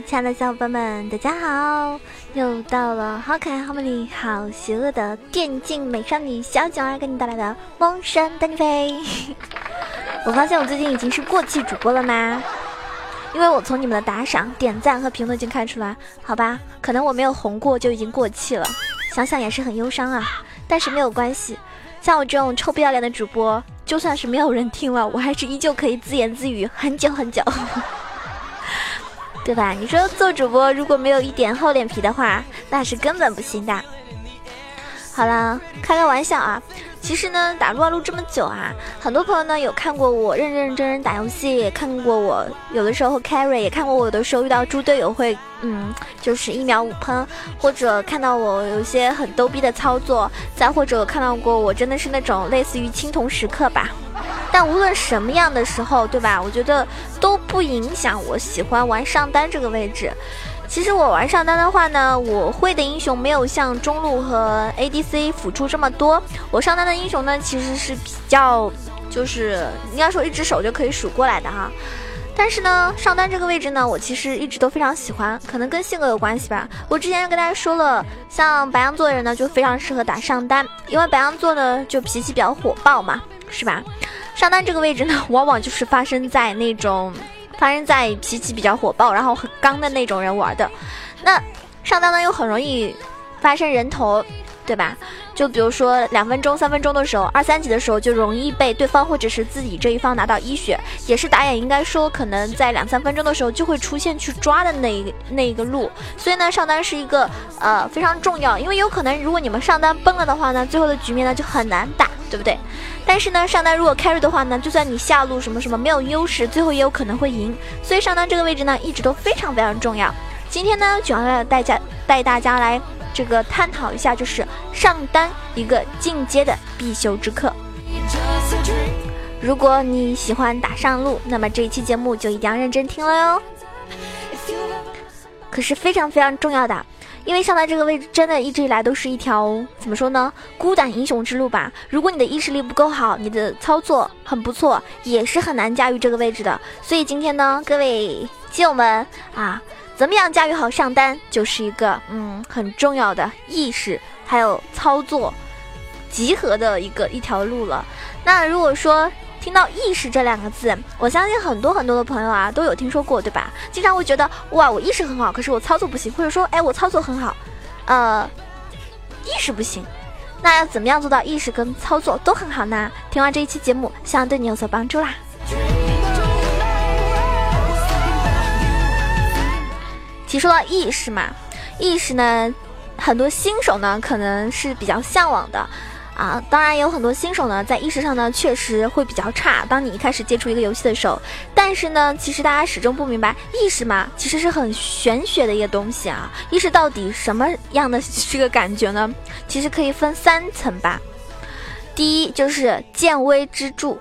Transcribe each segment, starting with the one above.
亲爱的小伙伴们，大家好！又到了好可爱、好美丽、好邪恶的电竞美少女小九儿给你带来的《梦神带你飞》。我发现我最近已经是过气主播了吗？因为我从你们的打赏、点赞和评论已经看出来，好吧，可能我没有红过就已经过气了，想想也是很忧伤啊。但是没有关系，像我这种臭不要脸的主播，就算是没有人听了，我还是依旧可以自言自语很久很久。对吧？你说做主播如果没有一点厚脸皮的话，那是根本不行的。好了，开个玩笑啊。其实呢，打撸啊撸这么久啊，很多朋友呢有看过我认认真真打游戏，也看过我有的时候 carry，也看过我有的时候遇到猪队友会，嗯，就是一秒五喷，或者看到我有些很逗逼的操作，再或者看到过我真的是那种类似于青铜时刻吧。但无论什么样的时候，对吧？我觉得都不影响我喜欢玩上单这个位置。其实我玩上单的话呢，我会的英雄没有像中路和 ADC 辅助这么多。我上单的英雄呢，其实是比较，就是应该说一只手就可以数过来的哈。但是呢，上单这个位置呢，我其实一直都非常喜欢，可能跟性格有关系吧。我之前跟大家说了，像白羊座的人呢，就非常适合打上单，因为白羊座呢就脾气比较火爆嘛，是吧？上单这个位置呢，往往就是发生在那种。发生在脾气比较火爆，然后很刚的那种人玩的，那上单呢又很容易发生人头，对吧？就比如说两分钟、三分钟的时候，二三级的时候就容易被对方或者是自己这一方拿到一血，也是打野应该说可能在两三分钟的时候就会出现去抓的那一那一个路，所以呢上单是一个呃非常重要，因为有可能如果你们上单崩了的话呢，最后的局面呢就很难打。对不对？但是呢，上单如果 carry 的话呢，就算你下路什么什么没有优势，最后也有可能会赢。所以上单这个位置呢，一直都非常非常重要。今天呢，主要来带家带大家来这个探讨一下，就是上单一个进阶的必修之课。如果你喜欢打上路，那么这一期节目就一定要认真听了哟。可是非常非常重要的。因为上单这个位置真的一直以来都是一条怎么说呢，孤胆英雄之路吧。如果你的意识力不够好，你的操作很不错，也是很难驾驭这个位置的。所以今天呢，各位基友们啊，怎么样驾驭好上单，就是一个嗯很重要的意识还有操作集合的一个一条路了。那如果说，听到意识这两个字，我相信很多很多的朋友啊都有听说过，对吧？经常会觉得哇，我意识很好，可是我操作不行，或者说哎，我操作很好，呃，意识不行。那要怎么样做到意识跟操作都很好呢？听完这一期节目，希望对你有所帮助啦。提说到意识嘛，意识呢，很多新手呢可能是比较向往的。啊，当然有很多新手呢，在意识上呢确实会比较差。当你一开始接触一个游戏的时候，但是呢，其实大家始终不明白，意识嘛，其实是很玄学的一个东西啊。意识到底什么样的这个感觉呢？其实可以分三层吧。第一就是见微知著。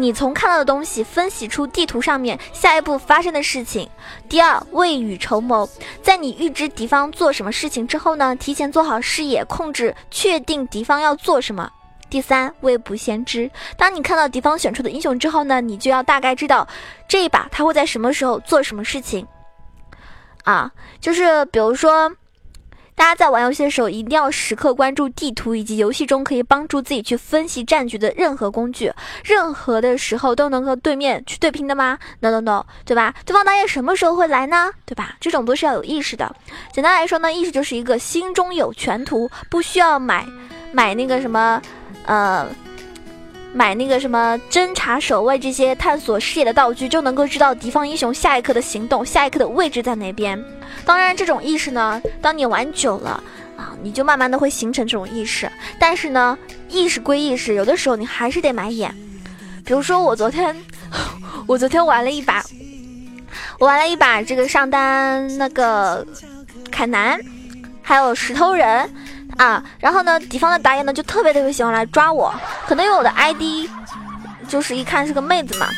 你从看到的东西分析出地图上面下一步发生的事情。第二，未雨绸缪，在你预知敌方做什么事情之后呢，提前做好视野控制，确定敌方要做什么。第三，未卜先知，当你看到敌方选出的英雄之后呢，你就要大概知道这一把他会在什么时候做什么事情。啊，就是比如说。大家在玩游戏的时候，一定要时刻关注地图以及游戏中可以帮助自己去分析战局的任何工具。任何的时候都能和对面去对拼的吗？No No No，对吧？对方打野什么时候会来呢？对吧？这种都是要有意识的。简单来说呢，意识就是一个心中有全图，不需要买买那个什么，呃。买那个什么侦查守卫这些探索视野的道具，就能够知道敌方英雄下一刻的行动，下一刻的位置在哪边。当然，这种意识呢，当你玩久了啊，你就慢慢的会形成这种意识。但是呢，意识归意识，有的时候你还是得买眼。比如说我昨天，我昨天玩了一把，我玩了一把这个上单那个凯南，还有石头人。啊，然后呢，敌方的打野呢就特别特别喜欢来抓我，可能因为我的 ID 就是一看是个妹子嘛，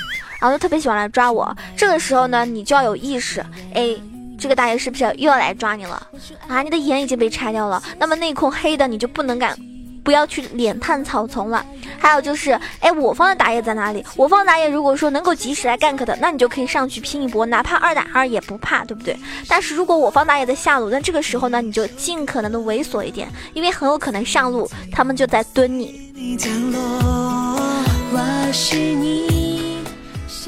然后就特别喜欢来抓我。这个时候呢，你就要有意识，哎，这个打野是不是又要来抓你了？啊，你的眼已经被拆掉了，那么内控黑的你就不能敢不要去脸探草丛了。还有就是，哎，我方的打野在哪里？我方打野如果说能够及时来 gank 的，那你就可以上去拼一波，哪怕二打二也不怕，对不对？但是如果我方打野在下路，那这个时候呢，你就尽可能的猥琐一点，因为很有可能上路他们就在蹲你。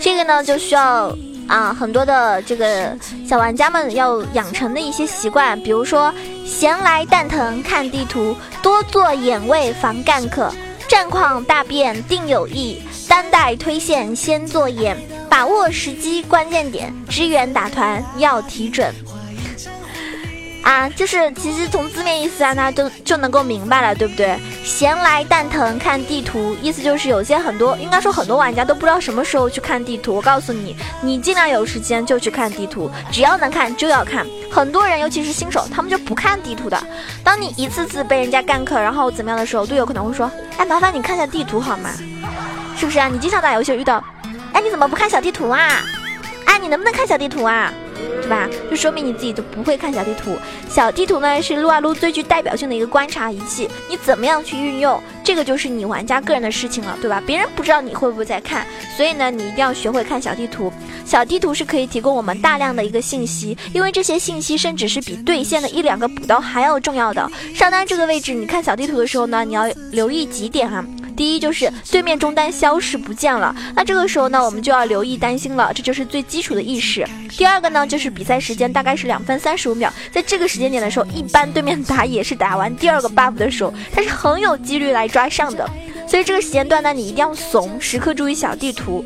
这个呢，就需要啊很多的这个小玩家们要养成的一些习惯，比如说闲来蛋疼看地图，多做眼位防干咳。战况大变定有意，单带推线先做眼，把握时机关键点，支援打团要提准。啊，就是其实从字面意思啊，大家就就能够明白了，对不对？闲来蛋疼看地图，意思就是有些很多，应该说很多玩家都不知道什么时候去看地图。我告诉你，你尽量有时间就去看地图，只要能看就要看。很多人，尤其是新手，他们就不看地图的。当你一次次被人家干克，然后怎么样的时候，队友可能会说：“哎，麻烦你看下地图好吗？是不是啊？你经常打游戏遇到，哎，你怎么不看小地图啊？哎，你能不能看小地图啊？”对吧？就说明你自己都不会看小地图。小地图呢是撸啊撸最具代表性的一个观察仪器，你怎么样去运用，这个就是你玩家个人的事情了，对吧？别人不知道你会不会在看，所以呢，你一定要学会看小地图。小地图是可以提供我们大量的一个信息，因为这些信息甚至是比对线的一两个补刀还要重要的。上单这个位置，你看小地图的时候呢，你要留意几点啊？第一就是对面中单消失不见了，那这个时候呢，我们就要留意担心了，这就是最基础的意识。第二个呢，就是比赛时间大概是两分三十五秒，在这个时间点的时候，一般对面打野是打完第二个 buff 的时候，他是很有几率来抓上的，所以这个时间段呢，你一定要怂，时刻注意小地图。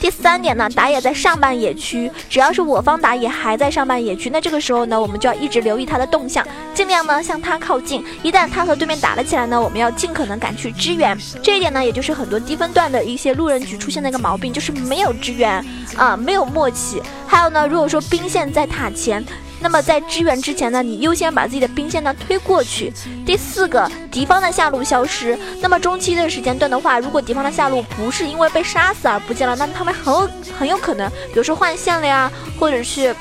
第三点呢，打野在上半野区，只要是我方打野还在上半野区，那这个时候呢，我们就要一直留意他的动向，尽量呢向他靠近。一旦他和对面打了起来呢，我们要尽可能赶去支援。这一点呢，也就是很多低分段的一些路人局出现的一个毛病，就是没有支援啊，没有默契。还有呢，如果说兵线在塔前。那么在支援之前呢，你优先把自己的兵线呢推过去。第四个，敌方的下路消失。那么中期的时间段的话，如果敌方的下路不是因为被杀死而不见了，那他们很有很有可能，比如说换线了呀，或者是。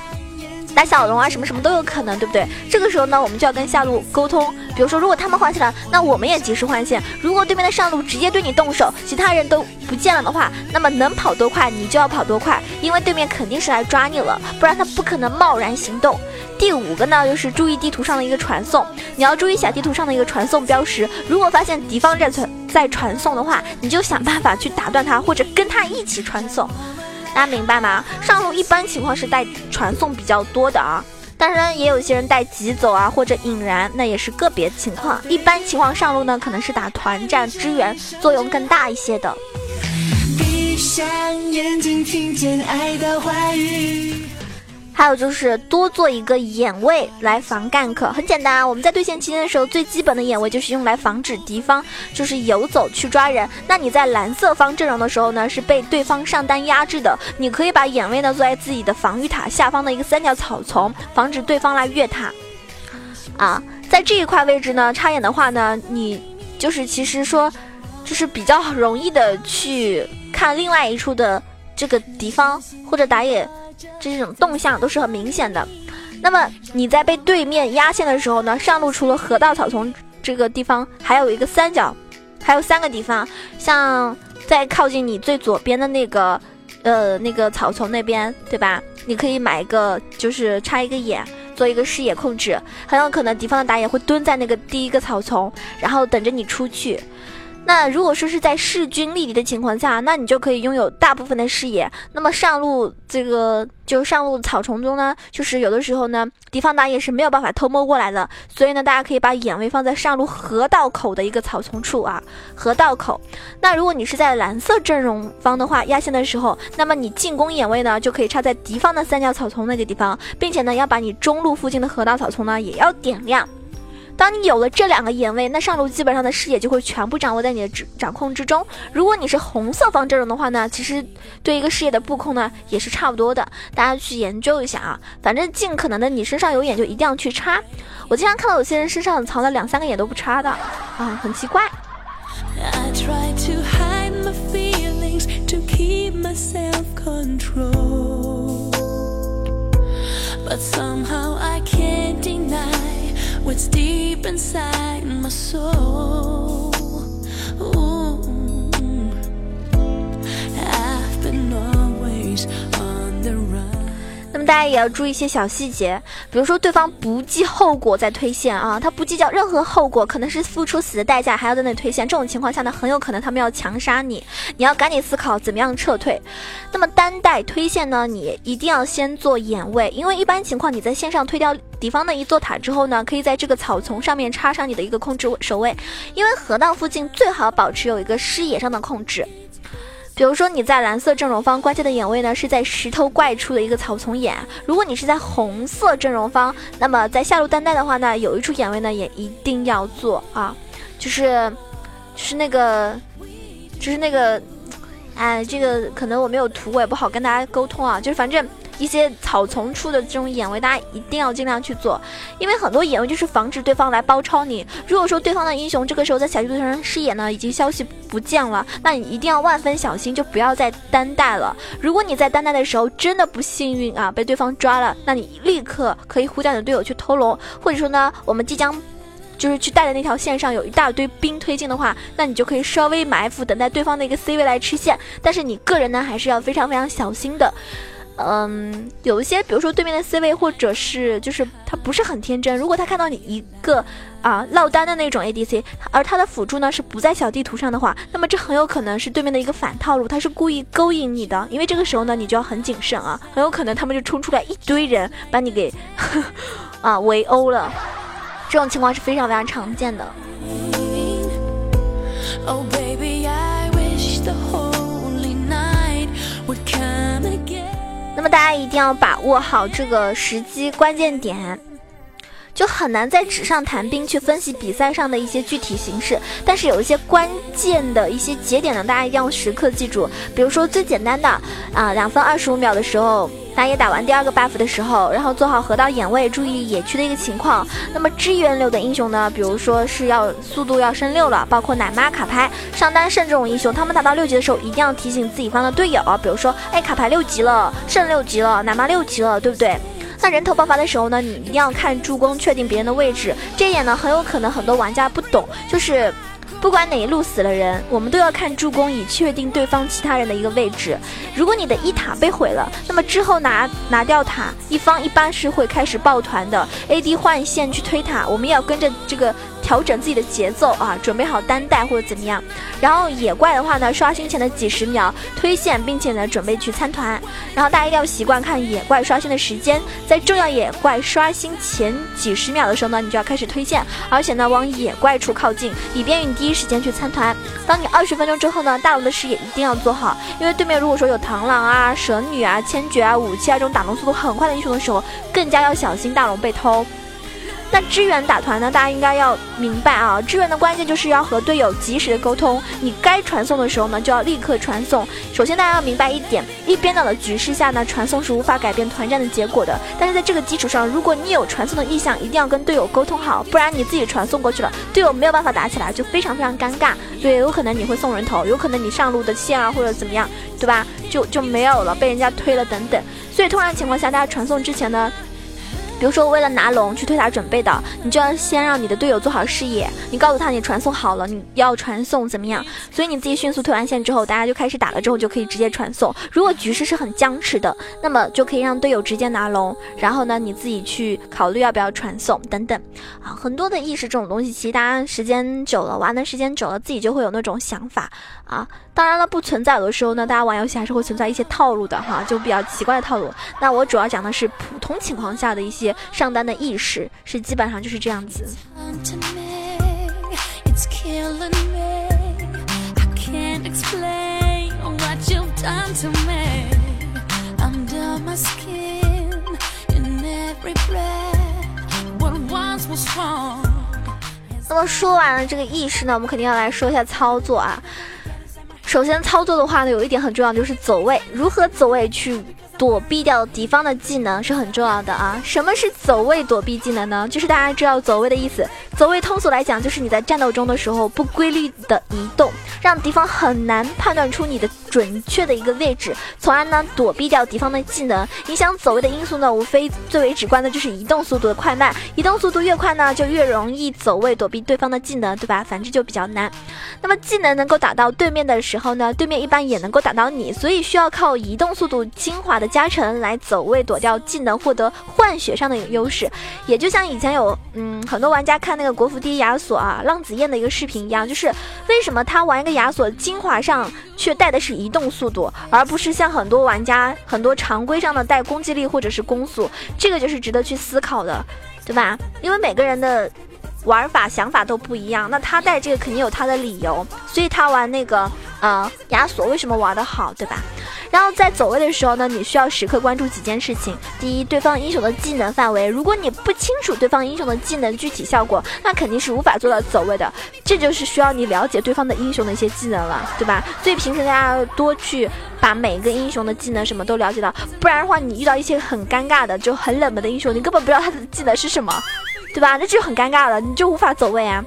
打小龙啊，什么什么都有可能，对不对？这个时候呢，我们就要跟下路沟通。比如说，如果他们换线了，那我们也及时换线。如果对面的上路直接对你动手，其他人都不见了的话，那么能跑多快你就要跑多快，因为对面肯定是来抓你了，不然他不可能贸然行动。第五个呢，就是注意地图上的一个传送，你要注意小地图上的一个传送标识。如果发现敌方在传在传送的话，你就想办法去打断他，或者跟他一起传送。大家明白吗？上路一般情况是带传送比较多的啊，当然也有些人带疾走啊或者引燃，那也是个别情况。一般情况上路呢，可能是打团战支援作用更大一些的。闭上眼睛，听见爱的话语。还有就是多做一个眼位来防 gank，很简单啊。我们在对线期间的时候，最基本的眼位就是用来防止敌方就是游走去抓人。那你在蓝色方阵容的时候呢，是被对方上单压制的，你可以把眼位呢做在自己的防御塔下方的一个三角草丛，防止对方来越塔。啊，在这一块位置呢，插眼的话呢，你就是其实说，就是比较容易的去看另外一处的这个敌方或者打野。这种动向都是很明显的。那么你在被对面压线的时候呢，上路除了河道草丛这个地方，还有一个三角，还有三个地方，像在靠近你最左边的那个，呃，那个草丛那边，对吧？你可以买一个，就是插一个眼，做一个视野控制，很有可能敌方的打野会蹲在那个第一个草丛，然后等着你出去。那如果说是在势均力敌的情况下，那你就可以拥有大部分的视野。那么上路这个就上路草丛中呢，就是有的时候呢，敌方打野是没有办法偷摸过来的。所以呢，大家可以把眼位放在上路河道口的一个草丛处啊，河道口。那如果你是在蓝色阵容方的话，压线的时候，那么你进攻眼位呢，就可以插在敌方的三角草丛那个地方，并且呢，要把你中路附近的河道草丛呢也要点亮。当你有了这两个眼位，那上路基本上的视野就会全部掌握在你的掌掌控之中。如果你是红色方阵容的话呢，其实对一个视野的布控呢也是差不多的。大家去研究一下啊，反正尽可能的你身上有眼就一定要去插。我经常看到有些人身上藏了两三个眼都不插的啊，很奇怪。what's deep inside my soul. Ooh, I've been always. 大家也要注意一些小细节，比如说对方不计后果在推线啊，他不计较任何后果，可能是付出死的代价还要在那推线，这种情况下呢，很有可能他们要强杀你，你要赶紧思考怎么样撤退。那么单带推线呢，你一定要先做眼位，因为一般情况你在线上推掉敌方的一座塔之后呢，可以在这个草丛上面插上你的一个控制守卫，因为河道附近最好保持有一个视野上的控制。比如说你在蓝色阵容方关键的眼位呢是在石头怪处的一个草丛眼，如果你是在红色阵容方，那么在下路单带的话呢，有一处眼位呢也一定要做啊，就是，就是那个，就是那个，哎，这个可能我没有图，我也不好跟大家沟通啊，就是反正。一些草丛处的这种眼位，大家一定要尽量去做，因为很多眼位就是防止对方来包抄你。如果说对方的英雄这个时候在小地图上视野呢已经消息不见了，那你一定要万分小心，就不要再单带了。如果你在单带的时候真的不幸运啊，被对方抓了，那你立刻可以呼叫你的队友去偷龙，或者说呢，我们即将就是去带的那条线上有一大堆兵推进的话，那你就可以稍微埋伏，等待对方的一个 C 位来吃线。但是你个人呢还是要非常非常小心的。嗯，有一些，比如说对面的 C 位，或者是就是他不是很天真。如果他看到你一个啊落单的那种 ADC，而他的辅助呢是不在小地图上的话，那么这很有可能是对面的一个反套路，他是故意勾引你的。因为这个时候呢，你就要很谨慎啊，很有可能他们就冲出来一堆人把你给 啊围殴了。这种情况是非常非常常见的。那么大家一定要把握好这个时机关键点，就很难在纸上谈兵去分析比赛上的一些具体形式。但是有一些关键的一些节点呢，大家一定要时刻记住。比如说最简单的啊，两分二十五秒的时候。打野打完第二个 buff 的时候，然后做好河道眼位，注意野区的一个情况。那么支援流的英雄呢，比如说是要速度要升六了，包括奶妈、卡牌、上单胜这种英雄，他们打到六级的时候，一定要提醒自己方的队友，比如说，哎，卡牌六级了，胜六级了，奶妈六级了，对不对？那人头爆发的时候呢，你一定要看助攻，确定别人的位置。这一点呢，很有可能很多玩家不懂，就是。不管哪一路死了人，我们都要看助攻，以确定对方其他人的一个位置。如果你的一塔被毁了，那么之后拿拿掉塔，一方一般是会开始抱团的，AD 换线去推塔，我们也要跟着这个。调整自己的节奏啊，准备好单带或者怎么样。然后野怪的话呢，刷新前的几十秒推线，并且呢准备去参团。然后大家一定要习惯看野怪刷新的时间，在重要野怪刷新前几十秒的时候呢，你就要开始推线，而且呢往野怪处靠近，以便于你第一时间去参团。当你二十分钟之后呢，大龙的视野一定要做好，因为对面如果说有螳螂啊、蛇女啊、千珏啊、武器啊这种打龙速度很快的英雄的时候，更加要小心大龙被偷。那支援打团呢？大家应该要明白啊，支援的关键就是要和队友及时的沟通。你该传送的时候呢，就要立刻传送。首先，大家要明白一点，一边倒的局势下呢，传送是无法改变团战的结果的。但是在这个基础上，如果你有传送的意向，一定要跟队友沟通好，不然你自己传送过去了，队友没有办法打起来，就非常非常尴尬。对，有可能你会送人头，有可能你上路的线啊或者怎么样，对吧？就就没有了，被人家推了等等。所以通常情况下，大家传送之前呢。比如说，为了拿龙去推塔准备的，你就要先让你的队友做好视野，你告诉他你传送好了，你要传送怎么样？所以你自己迅速推完线之后，大家就开始打了，之后就可以直接传送。如果局势是很僵持的，那么就可以让队友直接拿龙，然后呢，你自己去考虑要不要传送等等。啊，很多的意识这种东西，其实大家时间久了，玩的时间久了，自己就会有那种想法啊。当然了，不存在有的时候呢，大家玩游戏还是会存在一些套路的哈，就比较奇怪的套路。那我主要讲的是普通情况下的一些。上单的意识是基本上就是这样子。那么说完了这个意识呢，我们肯定要来说一下操作啊。首先操作的话呢，有一点很重要，就是走位，如何走位去。躲避掉敌方的技能是很重要的啊！什么是走位躲避技能呢？就是大家知道走位的意思。走位通俗来讲，就是你在战斗中的时候不规律的移动，让敌方很难判断出你的。准确的一个位置，从而呢躲避掉敌方的技能。影响走位的因素呢，无非最为直观的就是移动速度的快慢。移动速度越快呢，就越容易走位躲避对方的技能，对吧？反之就比较难。那么技能能够打到对面的时候呢，对面一般也能够打到你，所以需要靠移动速度精华的加成来走位躲掉技能，获得换血上的优势。也就像以前有嗯很多玩家看那个国服第一亚索啊浪子燕的一个视频一样，就是为什么他玩一个亚索精华上却带的是移动速度，而不是像很多玩家很多常规上的带攻击力或者是攻速，这个就是值得去思考的，对吧？因为每个人的。玩法想法都不一样，那他带这个肯定有他的理由，所以他玩那个呃亚索为什么玩的好，对吧？然后在走位的时候呢，你需要时刻关注几件事情。第一，对方英雄的技能范围，如果你不清楚对方英雄的技能具体效果，那肯定是无法做到走位的。这就是需要你了解对方的英雄的一些技能了，对吧？所以平时大家要多去把每个英雄的技能什么都了解到，不然的话，你遇到一些很尴尬的就很冷门的英雄，你根本不知道他的技能是什么。对吧？那就很尴尬了，你就无法走位啊。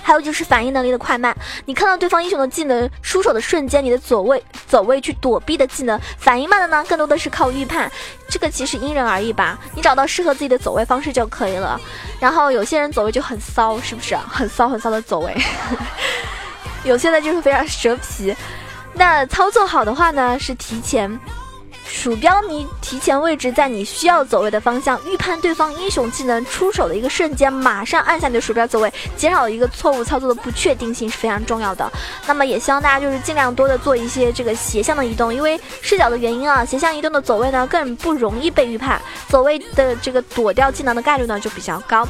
还有就是反应能力的快慢，你看到对方英雄的技能出手的瞬间，你的走位走位去躲避的技能，反应慢的呢，更多的是靠预判。这个其实因人而异吧，你找到适合自己的走位方式就可以了。然后有些人走位就很骚，是不是？很骚很骚的走位。有些呢就是非常蛇皮。那操作好的话呢，是提前。鼠标你提前位置在你需要走位的方向，预判对方英雄技能出手的一个瞬间，马上按下你的鼠标走位，减少一个错误操作的不确定性是非常重要的。那么也希望大家就是尽量多的做一些这个斜向的移动，因为视角的原因啊，斜向移动的走位呢更不容易被预判，走位的这个躲掉技能的概率呢就比较高。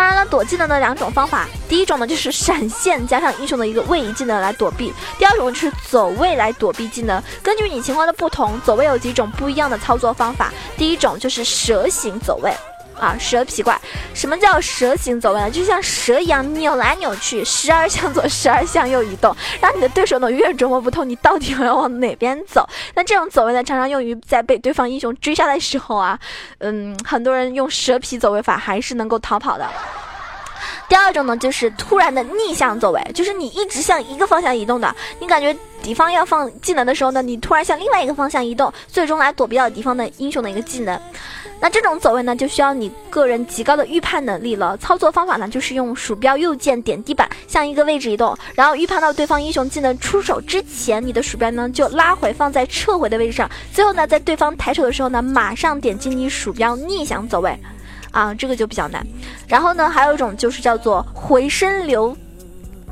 当然了，躲技能的两种方法，第一种呢就是闪现加上英雄的一个位移技能来躲避，第二种就是走位来躲避技能。根据你情况的不同，走位有几种不一样的操作方法。第一种就是蛇形走位。啊，蛇皮怪，什么叫蛇形走位呢？就像蛇一样扭来扭去，时而向左，时而向右移动，让你的对手呢越琢磨不透你到底要往哪边走。那这种走位呢，常常用于在被对方英雄追杀的时候啊，嗯，很多人用蛇皮走位法还是能够逃跑的。第二种呢，就是突然的逆向走位，就是你一直向一个方向移动的，你感觉敌方要放技能的时候呢，你突然向另外一个方向移动，最终来躲避掉敌方的英雄的一个技能。那这种走位呢，就需要你个人极高的预判能力了。操作方法呢，就是用鼠标右键点地板，向一个位置移动，然后预判到对方英雄技能出手之前，你的鼠标呢就拉回放在撤回的位置上。最后呢，在对方抬手的时候呢，马上点击你鼠标逆向走位，啊，这个就比较难。然后呢，还有一种就是叫做回身流，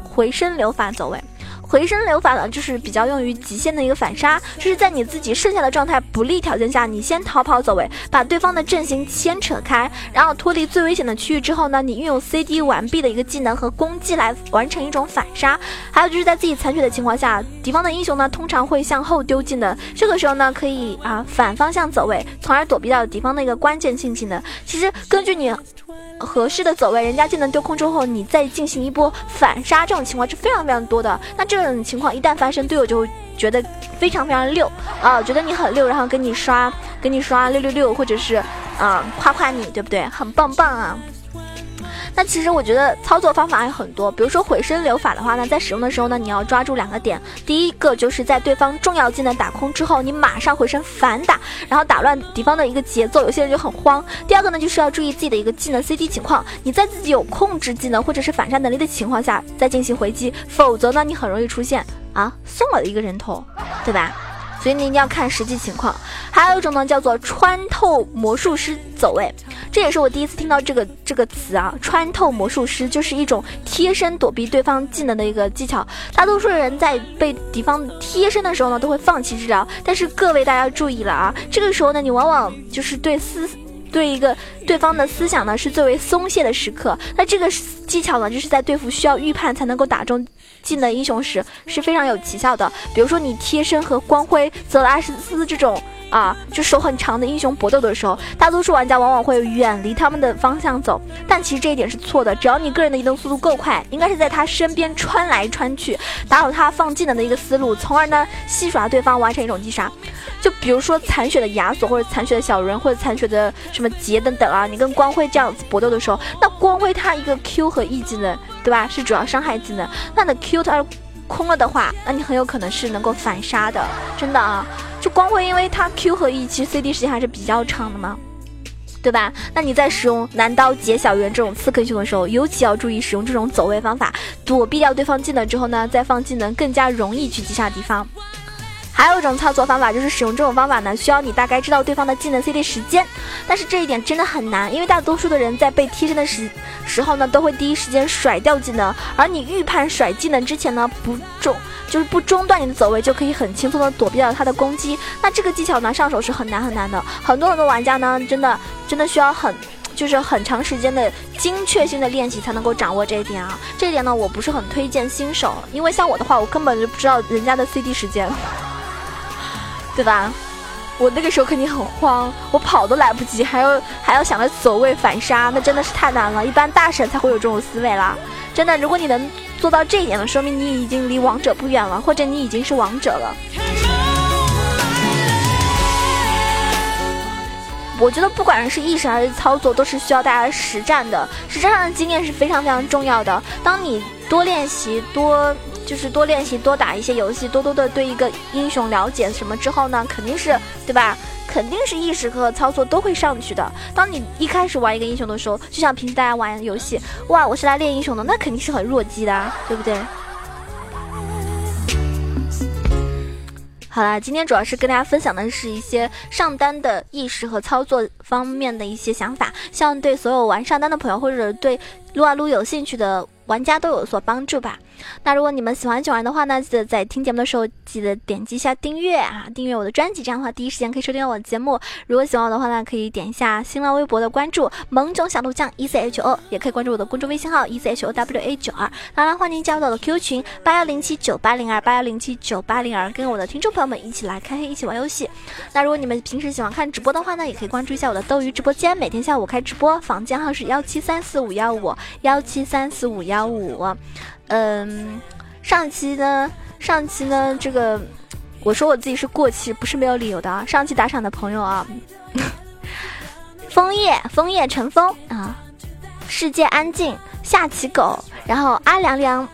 回身流法走位。回声流法呢，就是比较用于极限的一个反杀，就是在你自己剩下的状态不利条件下，你先逃跑走位，把对方的阵型牵扯开，然后脱离最危险的区域之后呢，你运用 CD 完毕的一个技能和攻击来完成一种反杀。还有就是在自己残血的情况下，敌方的英雄呢通常会向后丢技能，这个时候呢可以啊反方向走位，从而躲避到敌方的一个关键性技能。其实根据你。合适的走位，人家技能丢空之后，你再进行一波反杀，这种情况是非常非常多的。那这种情况一旦发生，队友就会觉得非常非常溜啊，觉得你很溜，然后给你刷，给你刷六六六，或者是啊夸夸你，对不对？很棒棒啊！那其实我觉得操作方法有很多，比如说回声流法的话呢，在使用的时候呢，你要抓住两个点。第一个就是在对方重要技能打空之后，你马上回身反打，然后打乱敌方的一个节奏，有些人就很慌。第二个呢，就是要注意自己的一个技能 CD 情况，你在自己有控制技能或者是反杀能力的情况下再进行回击，否则呢，你很容易出现啊送了一个人头，对吧？所以你一定要看实际情况。还有一种呢，叫做穿透魔术师走位，这也是我第一次听到这个这个词啊。穿透魔术师就是一种贴身躲避对方技能的一个技巧。大多数人在被敌方贴身的时候呢，都会放弃治疗。但是各位大家注意了啊，这个时候呢，你往往就是对思对一个对方的思想呢是最为松懈的时刻。那这个技巧呢，就是在对付需要预判才能够打中。技能英雄时是非常有奇效的，比如说你贴身和光辉、泽拉斯这种啊，就手很长的英雄搏斗的时候，大多数玩家往往会远离他们的方向走，但其实这一点是错的。只要你个人的移动速度够快，应该是在他身边穿来穿去，打扰他放技能的一个思路，从而呢戏耍对方，完成一种击杀。就比如说残血的亚索，或者残血的小人，或者残血的什么杰等等啊，啊你跟光辉这样子搏斗的时候，那光辉他一个 Q 和 E 技能。对吧？是主要伤害技能。那你的 Q 它空了的话，那你很有可能是能够反杀的，真的啊！就光辉因为它 Q 和 E 其实 CD 时间还是比较长的嘛，对吧？那你在使用男刀解小圆这种刺客英雄的时候，尤其要注意使用这种走位方法，躲避掉对方技能之后呢，再放技能更加容易去击杀敌方。还有一种操作方法，就是使用这种方法呢，需要你大概知道对方的技能 CD 时间，但是这一点真的很难，因为大多数的人在被贴身的时时候呢，都会第一时间甩掉技能，而你预判甩技能之前呢，不中就是不中断你的走位，就可以很轻松的躲避掉他的攻击。那这个技巧呢，上手是很难很难的，很多很多玩家呢，真的真的需要很就是很长时间的精确性的练习才能够掌握这一点啊。这一点呢，我不是很推荐新手，因为像我的话，我根本就不知道人家的 CD 时间。对吧？我那个时候肯定很慌，我跑都来不及，还要还要想着走位反杀，那真的是太难了。一般大神才会有这种思维啦。真的，如果你能做到这一点了，说明你已经离王者不远了，或者你已经是王者了。我觉得不管是意识还是操作，都是需要大家实战的，实战上的经验是非常非常重要的。当你多练习多。就是多练习，多打一些游戏，多多的对一个英雄了解什么之后呢，肯定是对吧？肯定是意识和操作都会上去的。当你一开始玩一个英雄的时候，就像平时大家玩游戏，哇，我是来练英雄的，那肯定是很弱鸡的，对不对？好啦，今天主要是跟大家分享的是一些上单的意识和操作方面的一些想法，希望对所有玩上单的朋友或者对撸啊撸有兴趣的。玩家都有所帮助吧。那如果你们喜欢九儿的话呢，记得在听节目的时候记得点击一下订阅啊，订阅我的专辑，这样的话第一时间可以收听到我的节目。如果喜欢我的话呢，可以点一下新浪微博的关注，萌种小鹿酱 E C H O，也可以关注我的公众微信号 E C H O W A 九二。当然欢迎加入到我的 QQ 群八幺零七九八零二八幺零七九八零二，跟我的听众朋友们一起来开黑，一起玩游戏。那如果你们平时喜欢看直播的话呢，也可以关注一下我的斗鱼直播间，每天下午开直播，房间号是幺七三四五幺五幺七三四五幺五。嗯，上期呢，上期呢，这个我说我自己是过气，不是没有理由的啊。上期打赏的朋友啊，枫叶，枫叶成风啊，世界安静，下棋狗，然后阿凉凉，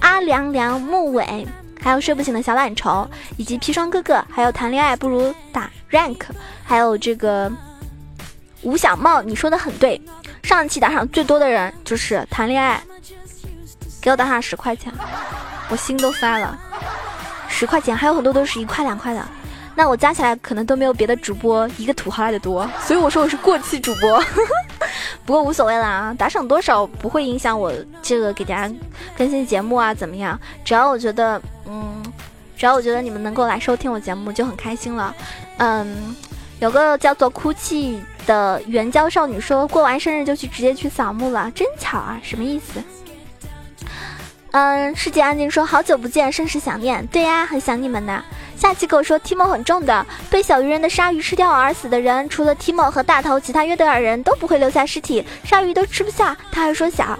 阿凉凉木尾，还有睡不醒的小懒虫，以及砒霜哥哥，还有谈恋爱不如打 rank，还有这个吴小茂，你说的很对，上期打赏最多的人就是谈恋爱。给我打上十块钱，我心都塞了。十块钱，还有很多都是一块两块的，那我加起来可能都没有别的主播一个土豪来的多。所以我说我是过气主播，不过无所谓啦，打赏多少不会影响我这个给大家更新节目啊，怎么样？只要我觉得，嗯，只要我觉得你们能够来收听我节目就很开心了。嗯，有个叫做哭泣的援交少女说过完生日就去直接去扫墓了，真巧啊，什么意思？嗯，世界安静说好久不见，甚是想念。对呀，很想你们呢。下期狗说 Timo 很重的，被小鱼人的鲨鱼吃掉而死的人，除了 Timo 和大头，其他约德尔人都不会留下尸体，鲨鱼都吃不下。他还说小，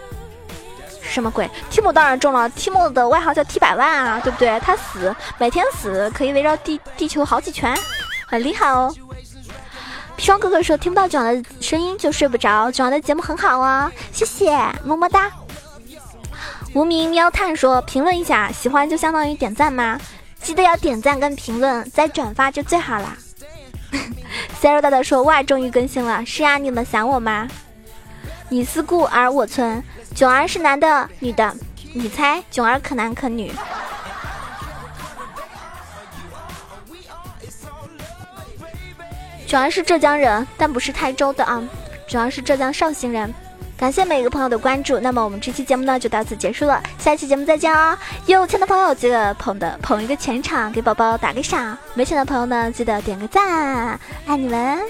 什么鬼？Timo 当然重了，Timo 的外号叫 T 百万啊，对不对？他死，每天死可以围绕地地球好几圈，很厉害哦。砒霜哥哥说听不到九阳的声音就睡不着，九阳的节目很好哦，谢谢，么么哒。无名喵探说：“评论一下，喜欢就相当于点赞吗？记得要点赞跟评论，再转发就最好啦。Sarah 大大说：“哇，终于更新了！是呀，你们想我吗？你思故而我存。囧儿是男的，女的？你猜？囧儿可男可女？囧儿是浙江人，但不是台州的啊，主要是浙江绍兴人。”感谢每一个朋友的关注，那么我们这期节目呢就到此结束了，下期节目再见哦！有钱的朋友记得捧的捧一个全场，给宝宝打个赏；没钱的朋友呢记得点个赞，爱你们。